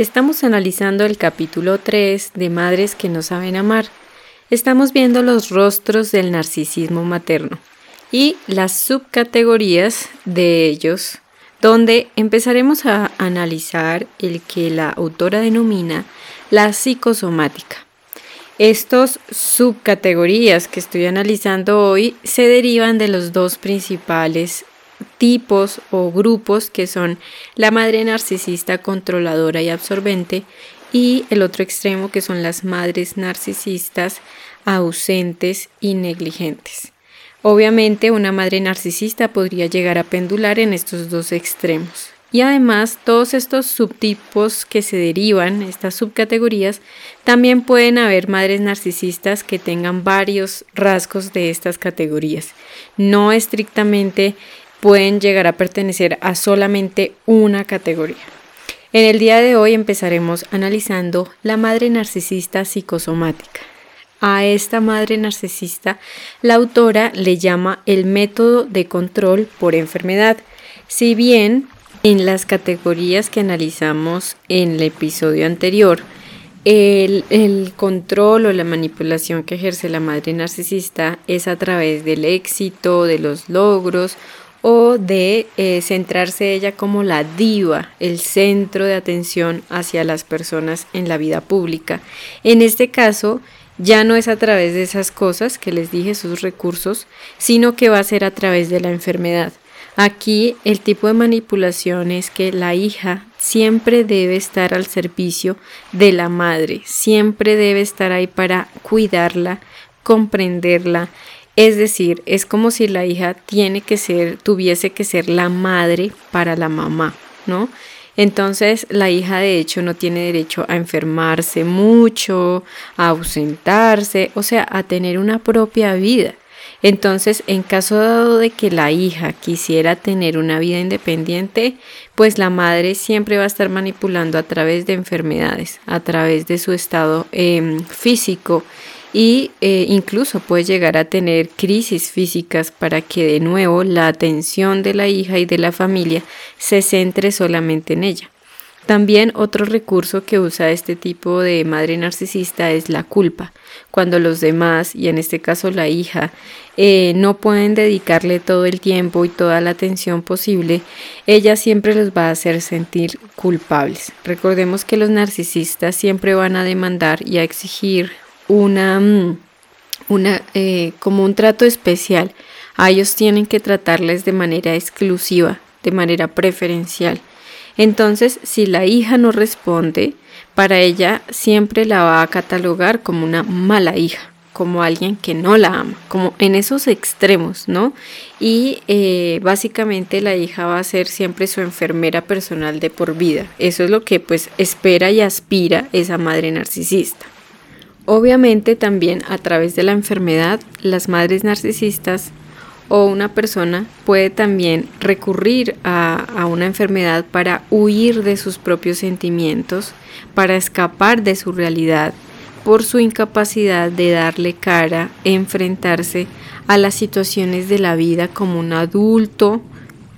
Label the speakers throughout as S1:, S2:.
S1: Estamos analizando el capítulo 3 de Madres que no saben amar. Estamos viendo los rostros del narcisismo materno y las subcategorías de ellos, donde empezaremos a analizar el que la autora denomina la psicosomática. Estos subcategorías que estoy analizando hoy se derivan de los dos principales tipos o grupos que son la madre narcisista controladora y absorbente y el otro extremo que son las madres narcisistas ausentes y negligentes. Obviamente una madre narcisista podría llegar a pendular en estos dos extremos. Y además todos estos subtipos que se derivan, estas subcategorías, también pueden haber madres narcisistas que tengan varios rasgos de estas categorías. No estrictamente pueden llegar a pertenecer a solamente una categoría. En el día de hoy empezaremos analizando la madre narcisista psicosomática. A esta madre narcisista la autora le llama el método de control por enfermedad. Si bien en las categorías que analizamos en el episodio anterior, el, control o la manipulación que ejerce la madre narcisista es a través del éxito, de los logros o de eh, centrarse ella como la diva, el centro de atención hacia las personas en la vida pública. En este caso, ya no es a través de esas cosas que les dije, sus recursos, sino que va a ser a través de la enfermedad. Aquí el tipo de manipulación es que la hija siempre debe estar al servicio de la madre, siempre debe estar ahí para cuidarla, comprenderla, es decir, es como si la hija tiene que ser, tuviese que ser la madre para la mamá, ¿no? Entonces la hija de hecho no tiene derecho a enfermarse mucho, a ausentarse, o sea, a tener una propia vida. Entonces, en caso dado de que la hija quisiera tener una vida independiente, pues la madre siempre va a estar manipulando a través de enfermedades, a través de su estado em, físico y eh, incluso puede llegar a tener crisis físicas para que de nuevo la atención de la hija y de la familia se centre solamente en ella. También otro recurso que usa este tipo de madre narcisista es la culpa. Cuando los demás, y en este caso la hija, eh, no pueden dedicarle todo el tiempo y toda la atención posible, ella siempre los va a hacer sentir culpables. Recordemos que los narcisistas siempre van a demandar y a exigir una, mm, una eh, como un trato especial. A ellos tienen que tratarles de manera exclusiva, de manera preferencial. Entonces, si la hija no responde, para ella siempre la va a catalogar como una mala hija, como alguien que no la ama, como en esos extremos, ¿no? Y eh, básicamente la hija va a ser siempre su enfermera personal de por vida. Eso es lo que pues espera y aspira esa madre narcisista. Obviamente también a través de la enfermedad, las madres narcisistas o una persona puede también recurrir a, una enfermedad para huir de sus propios sentimientos, para escapar de su realidad, por su incapacidad de darle cara, enfrentarse a las situaciones de la vida como un adulto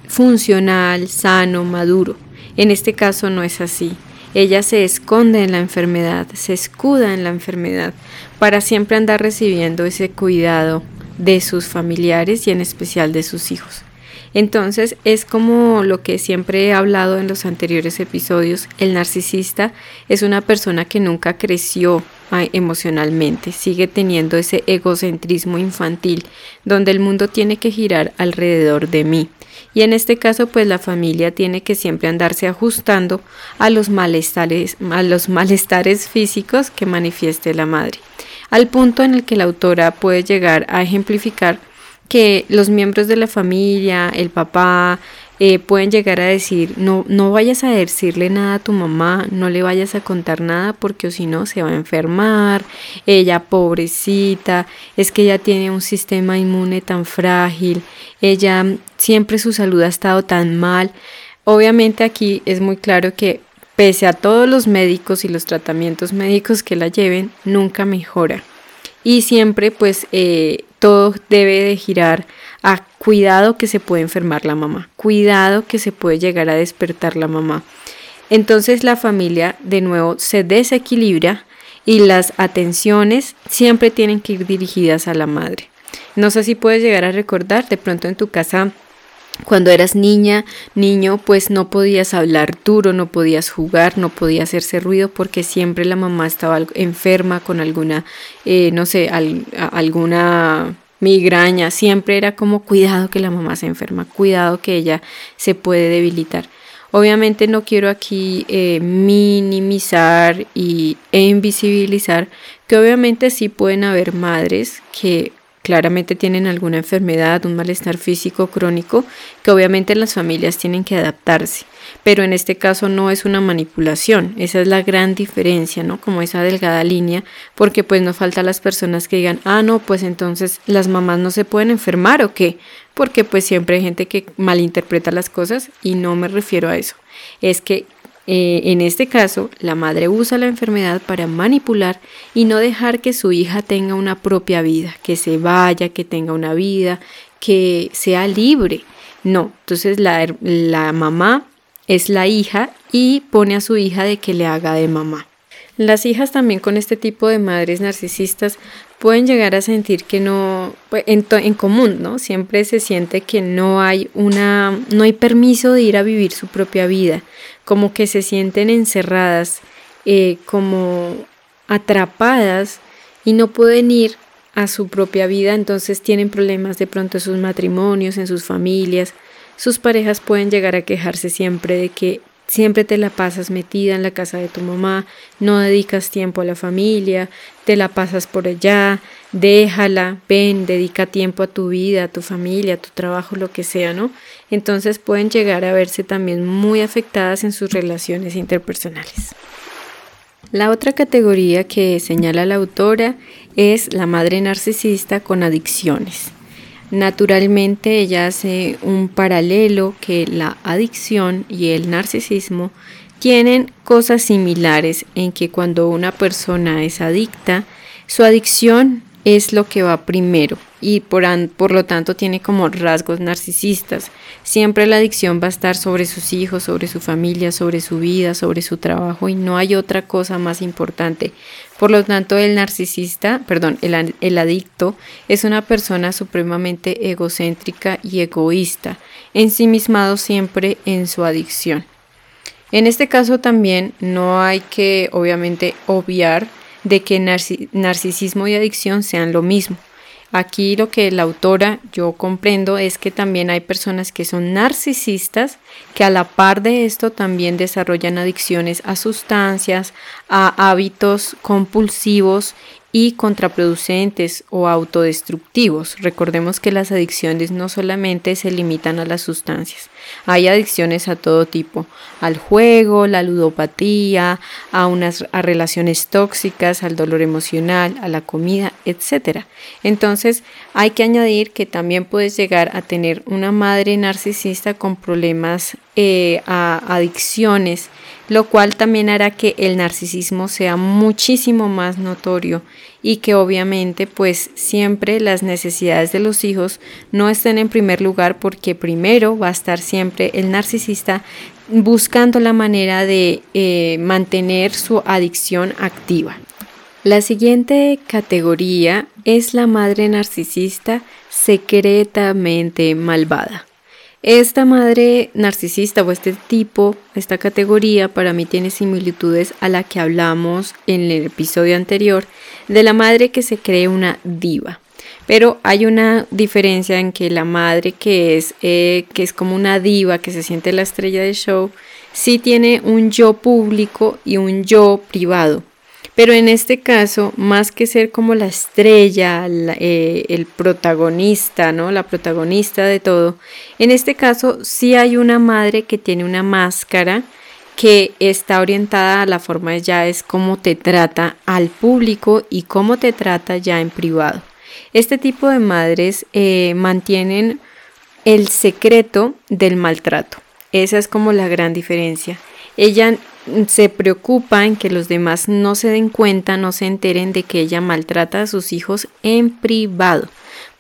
S1: funcional, sano, maduro. En este caso no es así. Ella se esconde en la enfermedad, se escuda en la enfermedad para siempre andar recibiendo ese cuidado de sus familiares y en especial de sus hijos. Entonces es como lo que siempre he hablado en los anteriores episodios, el narcisista es una persona que nunca creció emocionalmente, sigue teniendo ese egocentrismo infantil donde el mundo tiene que girar alrededor de mí. Y en este caso, pues la familia tiene que siempre andarse ajustando a los malestares, a los malestares físicos que manifieste la madre, al punto en el que la autora puede llegar a ejemplificar que los miembros de la familia, el papá, eh, pueden llegar a decir, no, no vayas a decirle nada a tu mamá, no le vayas a contar nada porque si no se va a enfermar, ella pobrecita, es que ella tiene un sistema inmune tan frágil, ella siempre su salud ha estado tan mal. Obviamente aquí es muy claro que pese a todos los médicos y los tratamientos médicos que la lleven, nunca mejora. Y siempre pues eh, todo debe de girar a cuidado que se puede enfermar la mamá, cuidado que se puede llegar a despertar la mamá. entonces la familia de nuevo se desequilibra y las atenciones siempre tienen que ir dirigidas a la madre. No sé si puedes llegar a recordar de pronto en tu casa cuando eras niña, niño, pues no podías hablar duro, no podías jugar, no podía hacerse ruido porque siempre la mamá estaba enferma con alguna, eh, no sé, alguna migraña. Siempre era como cuidado que la mamá se enferma, cuidado que ella se puede debilitar. Obviamente no quiero aquí eh, minimizar y, invisibilizar que obviamente sí pueden haber madres que claramente tienen alguna enfermedad, un malestar físico crónico, que obviamente las familias tienen que adaptarse. Pero en este caso no es una manipulación, esa es la gran diferencia, ¿no? Como esa delgada línea, porque pues no falta las personas que digan, ah, no, pues entonces las mamás no se pueden enfermar o qué, porque pues siempre hay gente que malinterpreta las cosas y no me refiero a eso. Es que eh, en este caso, la madre usa la enfermedad para manipular y no dejar que su hija tenga una propia vida, que se vaya, que tenga una vida, que sea libre. No, entonces la, la mamá es la hija y pone a su hija de que le haga de mamá. Las hijas también con este tipo de madres narcisistas pueden llegar a sentir que no, pues, en, en, común, ¿no? Siempre se siente que no hay una, no hay permiso de ir a vivir su propia vida, como que se sienten encerradas, eh, como atrapadas y no pueden ir a su propia vida, entonces tienen problemas de pronto en sus matrimonios, en sus familias. Sus parejas pueden llegar a quejarse siempre de que Siempre te la pasas metida en la casa de tu mamá, no dedicas tiempo a la familia, te la pasas por allá, déjala, ven, dedica tiempo a tu vida, a tu familia, a tu trabajo, lo que sea, ¿no? Entonces pueden llegar a verse también muy afectadas en sus relaciones interpersonales. La otra categoría que señala la autora es la madre narcisista con adicciones. Naturalmente ella hace un paralelo que la adicción y el narcisismo tienen cosas similares en que cuando una persona es adicta, su adicción es lo que va primero y por, por, lo tanto tiene como rasgos narcisistas. Siempre la adicción va a estar sobre sus hijos, sobre su familia, sobre su vida, sobre su trabajo y no hay otra cosa más importante. Por lo tanto, el narcisista, perdón, el, adicto es una persona supremamente egocéntrica y egoísta, ensimismado siempre en su adicción. En este caso también no hay que obviamente obviar de que narcisismo y adicción sean lo mismo. Aquí lo que la autora yo comprendo es que también hay personas que son narcisistas que a la par de esto también desarrollan adicciones a sustancias, a hábitos compulsivos y contraproducentes o autodestructivos. Recordemos que las adicciones no solamente se limitan a las sustancias, hay adicciones a todo tipo, al juego, la ludopatía, a unas a relaciones tóxicas, al dolor emocional, a la comida, etc. Entonces, hay que añadir que también puedes llegar a tener una madre narcisista con problemas eh, a adicciones lo cual también hará que el narcisismo sea muchísimo más notorio y que obviamente pues siempre las necesidades de los hijos no estén en primer lugar porque primero va a estar siempre el narcisista buscando la manera de eh, mantener su adicción activa. La siguiente categoría es la madre narcisista secretamente malvada. Esta madre narcisista o este tipo, esta categoría para mí tiene similitudes a la que hablamos en el episodio anterior de la madre que se cree una diva. Pero hay una diferencia en que la madre que es, eh, que es como una diva, que se siente la estrella del show, sí tiene un yo público y un yo privado. Pero en este caso, más que ser como la estrella, eh, el protagonista, ¿no? La protagonista de todo, en este caso sí hay una madre que tiene una máscara que está orientada a la forma ya es cómo te trata al público y cómo te trata ya en privado. Este tipo de madres eh, mantienen el secreto del maltrato. Esa es como la gran diferencia. Ella se preocupa en que los demás no se den cuenta, no se enteren de que ella maltrata a sus hijos en privado.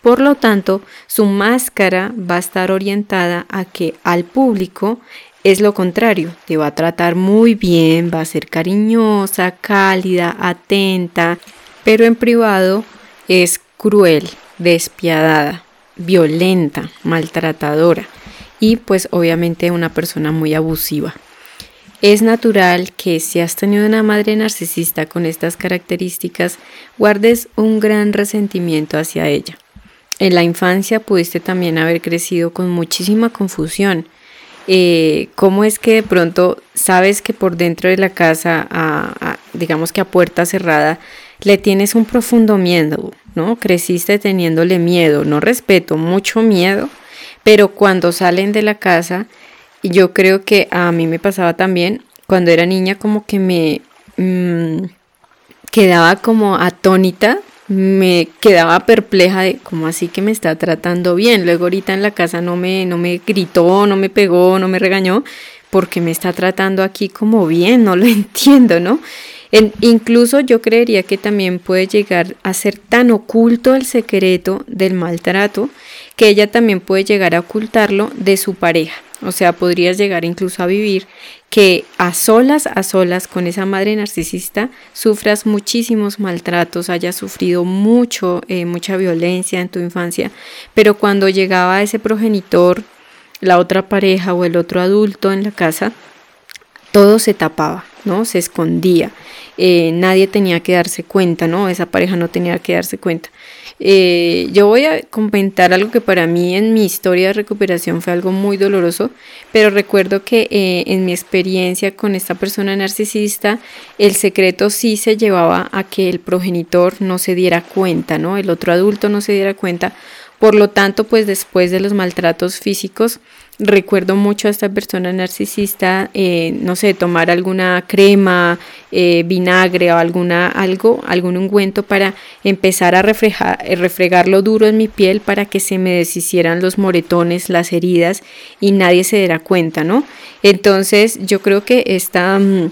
S1: Por lo tanto, su máscara va a estar orientada a que al público es lo contrario, te va a tratar muy bien, va a ser cariñosa, cálida, atenta, pero en privado es cruel, despiadada, violenta, maltratadora y pues obviamente una persona muy abusiva. Es natural que si has tenido una madre narcisista con estas características, guardes un gran resentimiento hacia ella. En la infancia pudiste también haber crecido con muchísima confusión. Eh, ¿Cómo es que de pronto sabes que por dentro de la casa, digamos que a puerta cerrada, le tienes un profundo miedo, ¿no? Creciste teniéndole miedo, no respeto, mucho miedo, pero cuando salen de la casa, yo creo que a mí me pasaba también, cuando era niña como que me mm, quedaba como atónita, me quedaba perpleja de cómo así que me está tratando bien. Luego ahorita en la casa no me, no me gritó, no me pegó, no me regañó, porque me está tratando aquí como bien, no lo entiendo, ¿no? incluso yo creería que también puede llegar a ser tan oculto el secreto del maltrato que ella también puede llegar a ocultarlo de su pareja. O sea, podrías llegar incluso a vivir que a solas, a solas con esa madre narcisista, sufras muchísimos maltratos, hayas sufrido mucho, eh, mucha violencia en tu infancia, pero cuando llegaba ese progenitor, la otra pareja o el otro adulto en la casa, todo se tapaba, ¿no? Se escondía. Eh, nadie tenía que darse cuenta, ¿no? Esa pareja no tenía que darse cuenta. Eh, yo voy a comentar algo que para mí en mi historia de recuperación fue algo muy doloroso, pero recuerdo que eh, en mi experiencia con esta persona narcisista, el secreto sí se llevaba a que el progenitor no se diera cuenta, ¿no? El otro adulto no se diera cuenta. Por lo tanto, pues después de los maltratos físicos, recuerdo mucho a esta persona narcisista, eh, no sé, tomar alguna crema, eh, vinagre o alguna, algo, algún ungüento para empezar a refregar, eh, refregarlo duro en mi piel para que se me deshicieran los moretones, las heridas y nadie se diera cuenta, ¿no? Entonces yo creo que esta... Mm,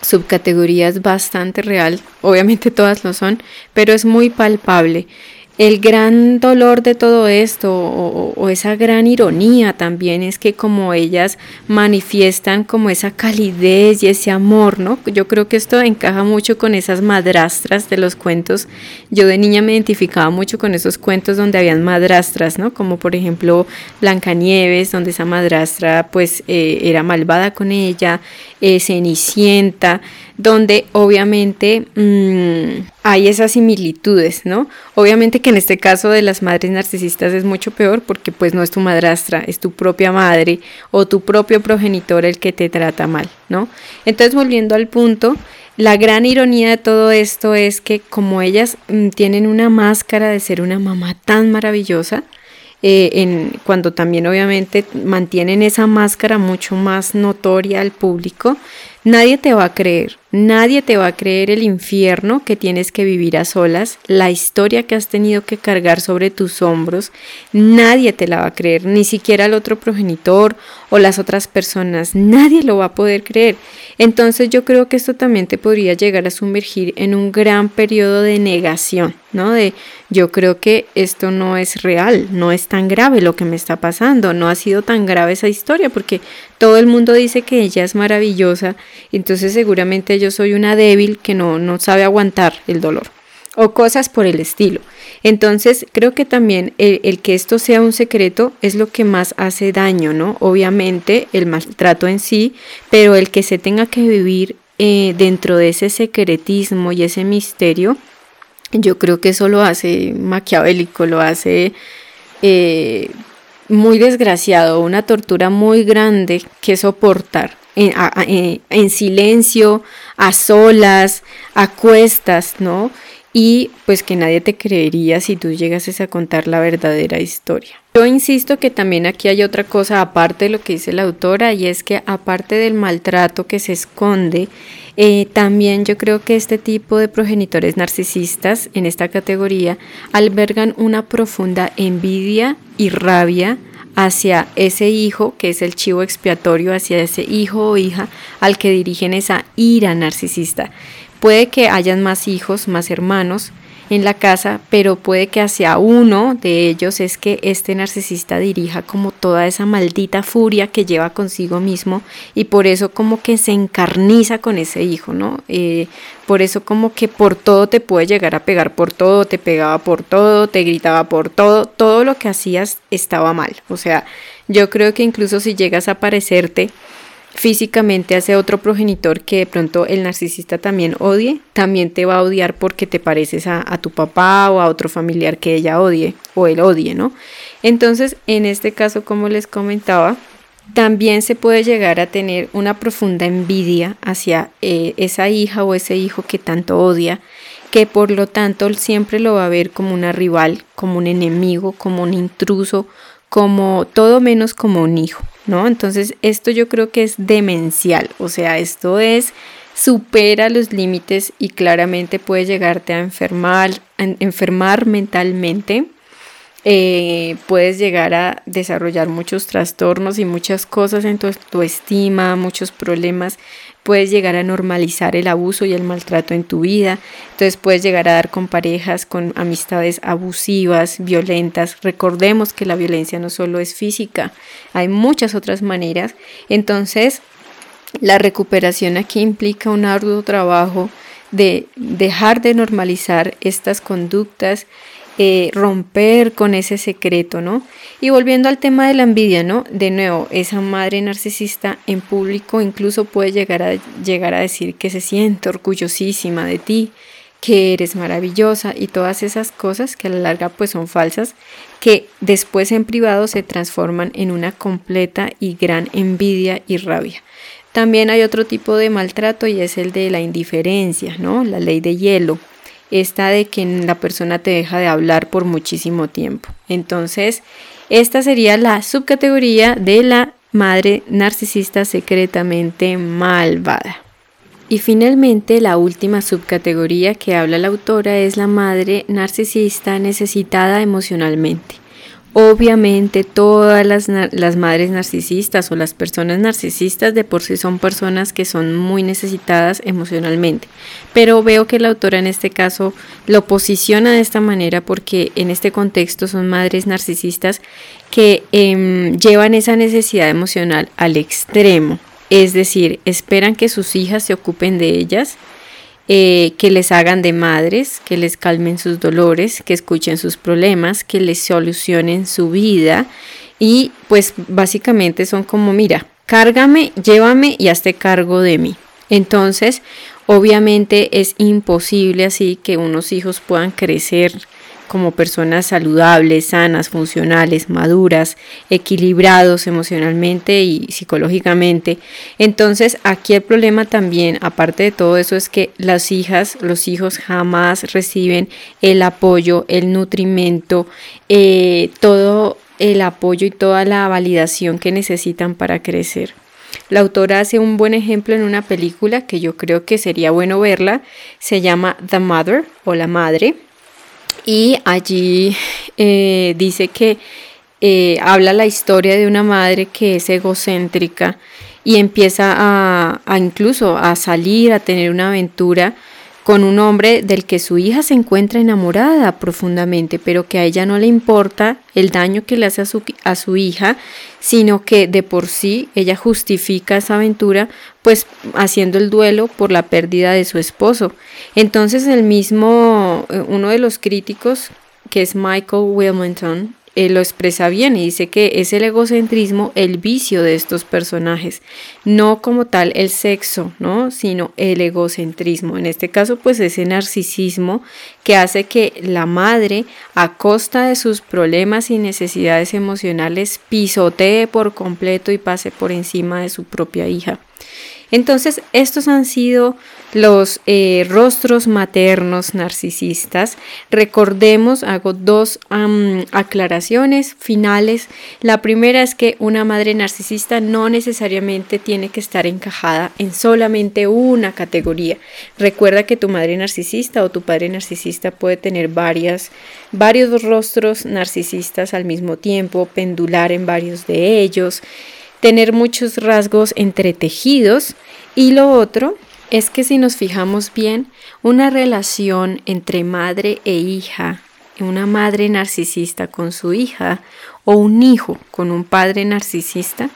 S1: subcategoría es bastante real, obviamente todas lo son, pero es muy palpable el gran dolor de todo esto o, esa gran ironía también es que como ellas manifiestan como esa calidez y ese amor, ¿no? Yo creo que esto encaja mucho con esas madrastras de los cuentos. Yo de niña me identificaba mucho con esos cuentos donde habían madrastras, ¿no? Como por ejemplo Blancanieves, donde esa madrastra pues eh, era malvada con ella, eh, Cenicienta donde obviamente mm, hay esas similitudes, ¿no? Obviamente que en este caso de las madres narcisistas es mucho peor porque pues no es tu madrastra, es tu propia madre o tu propio progenitor el que te trata mal, ¿no? Entonces volviendo al punto, la gran ironía de todo esto es que como ellas mm, tienen una máscara de ser una mamá tan maravillosa, eh, en, cuando también obviamente mantienen esa máscara mucho más notoria al público, nadie te va a creer. Nadie te va a creer el infierno que tienes que vivir a solas, la historia que has tenido que cargar sobre tus hombros. Nadie te la va a creer, ni siquiera el otro progenitor o las otras personas. Nadie lo va a poder creer. Entonces yo creo que esto también te podría llegar a sumergir en un gran periodo de negación, ¿no? De yo creo que esto no es real, no es tan grave lo que me está pasando, no ha sido tan grave esa historia porque todo el mundo dice que ella es maravillosa, entonces seguramente yo soy una débil que no, no sabe aguantar el dolor o cosas por el estilo. Entonces, creo que también el, que esto sea un secreto es lo que más hace daño, ¿no? Obviamente el maltrato en sí, pero el que se tenga que vivir eh, dentro de ese secretismo y ese misterio, yo creo que eso lo hace maquiavélico, lo hace eh, muy desgraciado, una tortura muy grande que soportar en, silencio, a solas, a cuestas, ¿no? Y pues que nadie te creería si tú llegases a contar la verdadera historia. Yo insisto que también aquí hay otra cosa aparte de lo que dice la autora y es que aparte del maltrato que se esconde, eh, también yo creo que este tipo de progenitores narcisistas en esta categoría albergan una profunda envidia y rabia hacia ese hijo, que es el chivo expiatorio, hacia ese hijo o hija al que dirigen esa ira narcisista. Puede que hayan más hijos, más hermanos, en la casa, pero puede que hacia uno de ellos es que este narcisista dirija como toda esa maldita furia que lleva consigo mismo y por eso como que se encarniza con ese hijo, ¿no? Eh, por eso como que por todo te puede llegar a pegar por todo, te pegaba por todo, te gritaba por todo, todo lo que hacías estaba mal. O sea, yo creo que incluso si llegas a parecerte físicamente hace otro progenitor que de pronto el narcisista también odie, también te va a odiar porque te pareces a, tu papá o a otro familiar que ella odie o él odie, ¿no? Entonces, en este caso, como les comentaba, también se puede llegar a tener una profunda envidia hacia eh, esa hija o ese hijo que tanto odia, que por lo tanto siempre lo va a ver como una rival, como un enemigo, como un intruso, como todo menos como un hijo. ¿No? Entonces esto yo creo que es demencial, o sea, esto es supera los límites y claramente puede llegarte a enfermar, enfermar mentalmente. Eh, puedes llegar a desarrollar muchos trastornos y muchas cosas en tu, tu estima, muchos problemas puedes llegar a normalizar el abuso y el maltrato en tu vida, entonces puedes llegar a dar con parejas, con amistades abusivas, violentas. Recordemos que la violencia no solo es física, hay muchas otras maneras. Entonces, la recuperación aquí implica un arduo trabajo de dejar de normalizar estas conductas eh, romper con ese secreto, ¿no? Y volviendo al tema de la envidia, ¿no? De nuevo, esa madre narcisista en público incluso puede llegar a, llegar a decir que se siente orgullosísima de ti, que eres maravillosa y todas esas cosas que a la larga pues son falsas, que después en privado se transforman en una completa y gran envidia y rabia. También hay otro tipo de maltrato y es el de la indiferencia, ¿no? La ley de hielo esta de que la persona te deja de hablar por muchísimo tiempo. Entonces, esta sería la subcategoría de la madre narcisista secretamente malvada. Y finalmente, la última subcategoría que habla la autora es la madre narcisista necesitada emocionalmente. Obviamente todas las, madres narcisistas o las personas narcisistas de por sí son personas que son muy necesitadas emocionalmente, pero veo que la autora en este caso lo posiciona de esta manera porque en este contexto son madres narcisistas que em, llevan esa necesidad emocional al extremo, es decir, esperan que sus hijas se ocupen de ellas, eh, que les hagan de madres, que les calmen sus dolores, que escuchen sus problemas, que les solucionen su vida y pues básicamente son como, mira, cárgame, llévame y hazte cargo de mí. Entonces, obviamente es imposible así que unos hijos puedan crecer como personas saludables, sanas, funcionales, maduras, equilibrados emocionalmente y psicológicamente. Entonces aquí el problema también, aparte de todo eso, es que las hijas, los hijos jamás reciben el apoyo, el nutrimento, eh, todo el apoyo y toda la validación que necesitan para crecer. La autora hace un buen ejemplo en una película que yo creo que sería bueno verla. Se llama The Mother o La Madre y allí eh, dice que eh, habla la historia de una madre que es egocéntrica y empieza a, a incluso a salir, a tener una aventura con un hombre del que su hija se encuentra enamorada profundamente, pero que a ella no le importa el daño que le hace a su, a su hija, sino que de por sí ella justifica esa aventura pues haciendo el duelo por la pérdida de su esposo. Entonces el mismo, eh, uno de los críticos, que es Michael Wilmington, eh, lo expresa bien y dice que es el egocentrismo el vicio de estos personajes, no como tal el sexo, ¿no? sino el egocentrismo. En este caso, pues ese narcisismo que hace que la madre, a costa de sus problemas y necesidades emocionales, pisotee por completo y pase por encima de su propia hija. Entonces, estos han sido los eh, rostros maternos narcisistas. Recordemos, hago dos aclaraciones finales. La primera es que una madre narcisista no necesariamente tiene que estar encajada en solamente una categoría. Recuerda que tu madre narcisista o tu padre narcisista puede tener varias, varios rostros narcisistas al mismo tiempo, pendular en varios de ellos tener muchos rasgos entretejidos. Y lo otro es que si nos fijamos bien, una relación entre madre e hija, una madre narcisista con su hija o un hijo con un padre narcisista,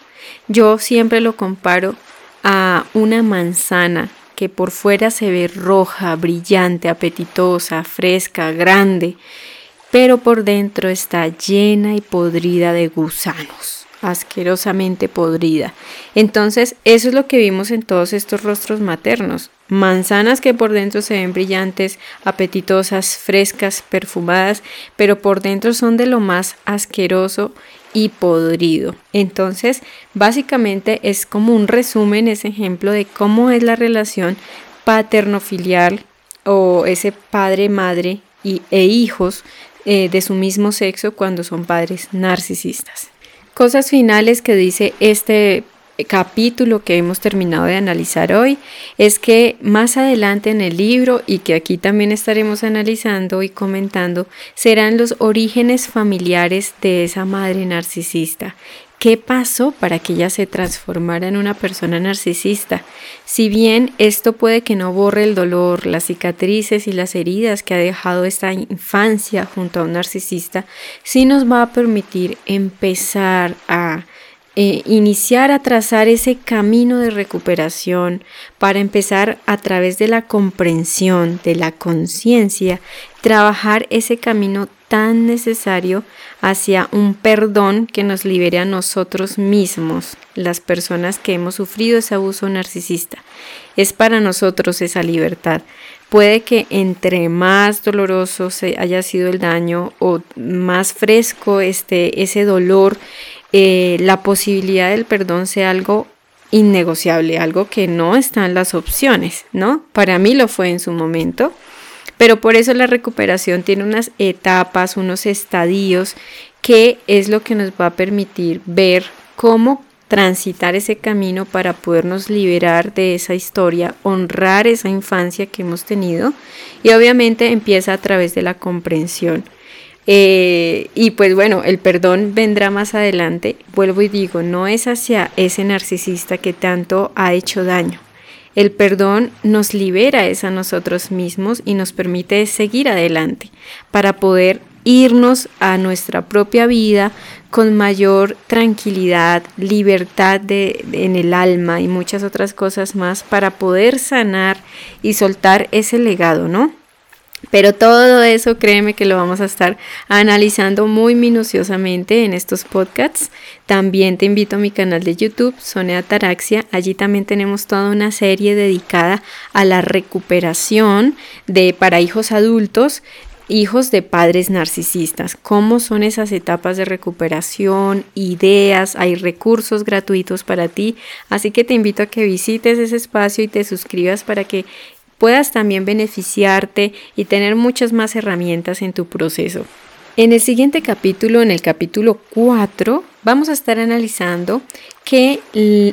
S1: yo siempre lo comparo a una manzana que por fuera se ve roja, brillante, apetitosa, fresca, grande, pero por dentro está llena y podrida de gusanos asquerosamente podrida. Entonces, eso es lo que vimos en todos estos rostros maternos. Manzanas que por dentro se ven brillantes, apetitosas, frescas, perfumadas, pero por dentro son de lo más asqueroso y podrido. Entonces, básicamente es como un resumen, ese ejemplo de cómo es la relación paterno-filial o ese padre-madre e hijos eh, de su mismo sexo cuando son padres narcisistas. Cosas finales que dice este capítulo que hemos terminado de analizar hoy es que más adelante en el libro y que aquí también estaremos analizando y comentando serán los orígenes familiares de esa madre narcisista ¿Qué pasó para que ella se transformara en una persona narcisista? Si bien esto puede que no borre el dolor, las cicatrices y las heridas que ha dejado esta infancia junto a un narcisista, sí nos va a permitir empezar a eh, iniciar a trazar ese camino de recuperación para empezar a través de la comprensión, de la conciencia, trabajar ese camino tan necesario hacia un perdón que nos libere a nosotros mismos, las personas que hemos sufrido ese abuso narcisista. Es para nosotros esa libertad. Puede que entre más doloroso se haya sido el daño o más fresco ese dolor, eh, la posibilidad del perdón sea algo innegociable, algo que no está en las opciones, ¿no? Para mí lo fue en su momento, pero por eso la recuperación tiene unas etapas, unos estadios, que es lo que nos va a permitir ver cómo transitar ese camino para podernos liberar de esa historia, honrar esa infancia que hemos tenido y obviamente empieza a través de la comprensión. Eh, y pues bueno, el perdón vendrá más adelante. Vuelvo y digo, no es hacia ese narcisista que tanto ha hecho daño. El perdón nos libera es a nosotros mismos y nos permite seguir adelante para poder irnos a nuestra propia vida con mayor tranquilidad, libertad de, en el alma y muchas otras cosas más para poder sanar y soltar ese legado, ¿no? Pero todo eso, créeme que lo vamos a estar analizando muy minuciosamente en estos podcasts. También te invito a mi canal de YouTube, Sonia Ataraxia. Allí también tenemos toda una serie dedicada a la recuperación de para hijos adultos hijos de padres narcisistas. ¿Cómo son esas etapas de recuperación? Ideas, hay recursos gratuitos para ti. Así que te invito a que visites ese espacio y te suscribas para que puedas también beneficiarte y tener muchas más herramientas en tu proceso. En el siguiente capítulo, en el capítulo 4, vamos a estar analizando que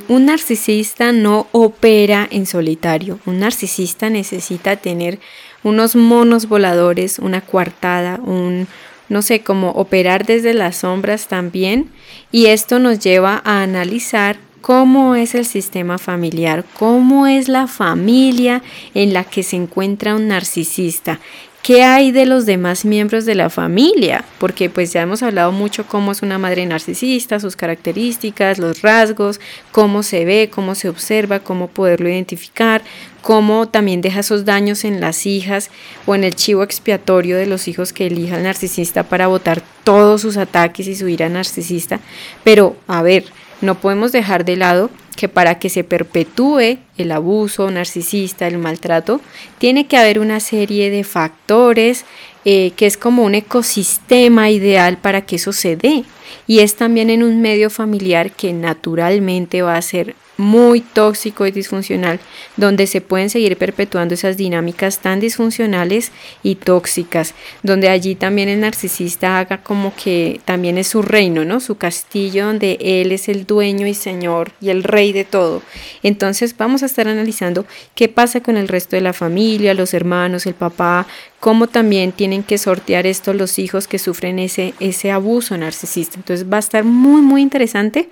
S1: un narcisista no opera en solitario. Un narcisista necesita tener unos monos voladores, una coartada, un, no sé, como operar desde las sombras también. Y esto nos lleva a analizar cómo es el sistema familiar, cómo es la familia en la que se encuentra un narcisista. ¿Qué hay de los demás miembros de la familia? Porque pues ya hemos hablado mucho cómo es una madre narcisista, sus características, los rasgos, cómo se ve, cómo se observa, cómo poderlo identificar, cómo también deja esos daños en las hijas o en el chivo expiatorio de los hijos que elija el narcisista para botar todos sus ataques y su ira narcisista. Pero, a ver, no podemos dejar de lado que para que se perpetúe el abuso narcisista, el maltrato, tiene que haber una serie de factores eh, que es como un ecosistema ideal para que eso se dé. Y es también en un medio familiar que naturalmente va a ser muy tóxico y disfuncional, donde se pueden seguir perpetuando esas dinámicas tan disfuncionales y tóxicas, donde allí también el narcisista haga como que también es su reino, ¿no? Su castillo donde él es el dueño y señor y el rey de todo. Entonces vamos a estar analizando qué pasa con el resto de la familia, los hermanos, el papá, cómo también tienen que sortear esto los hijos que sufren ese, ese abuso narcisista. Entonces va a estar muy, muy interesante.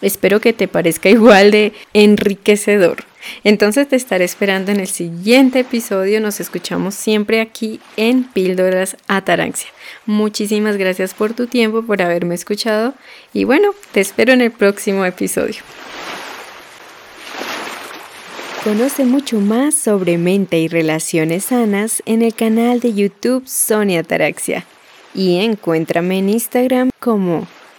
S1: Espero que te parezca igual de enriquecedor. Entonces te estaré esperando en el siguiente episodio. Nos escuchamos siempre aquí en Píldoras Ataraxia. Muchísimas gracias por tu tiempo, por haberme escuchado y bueno, te espero en el próximo episodio. Conoce mucho más sobre mente y relaciones sanas en el canal de YouTube Sonia Ataraxia y encuéntrame en Instagram como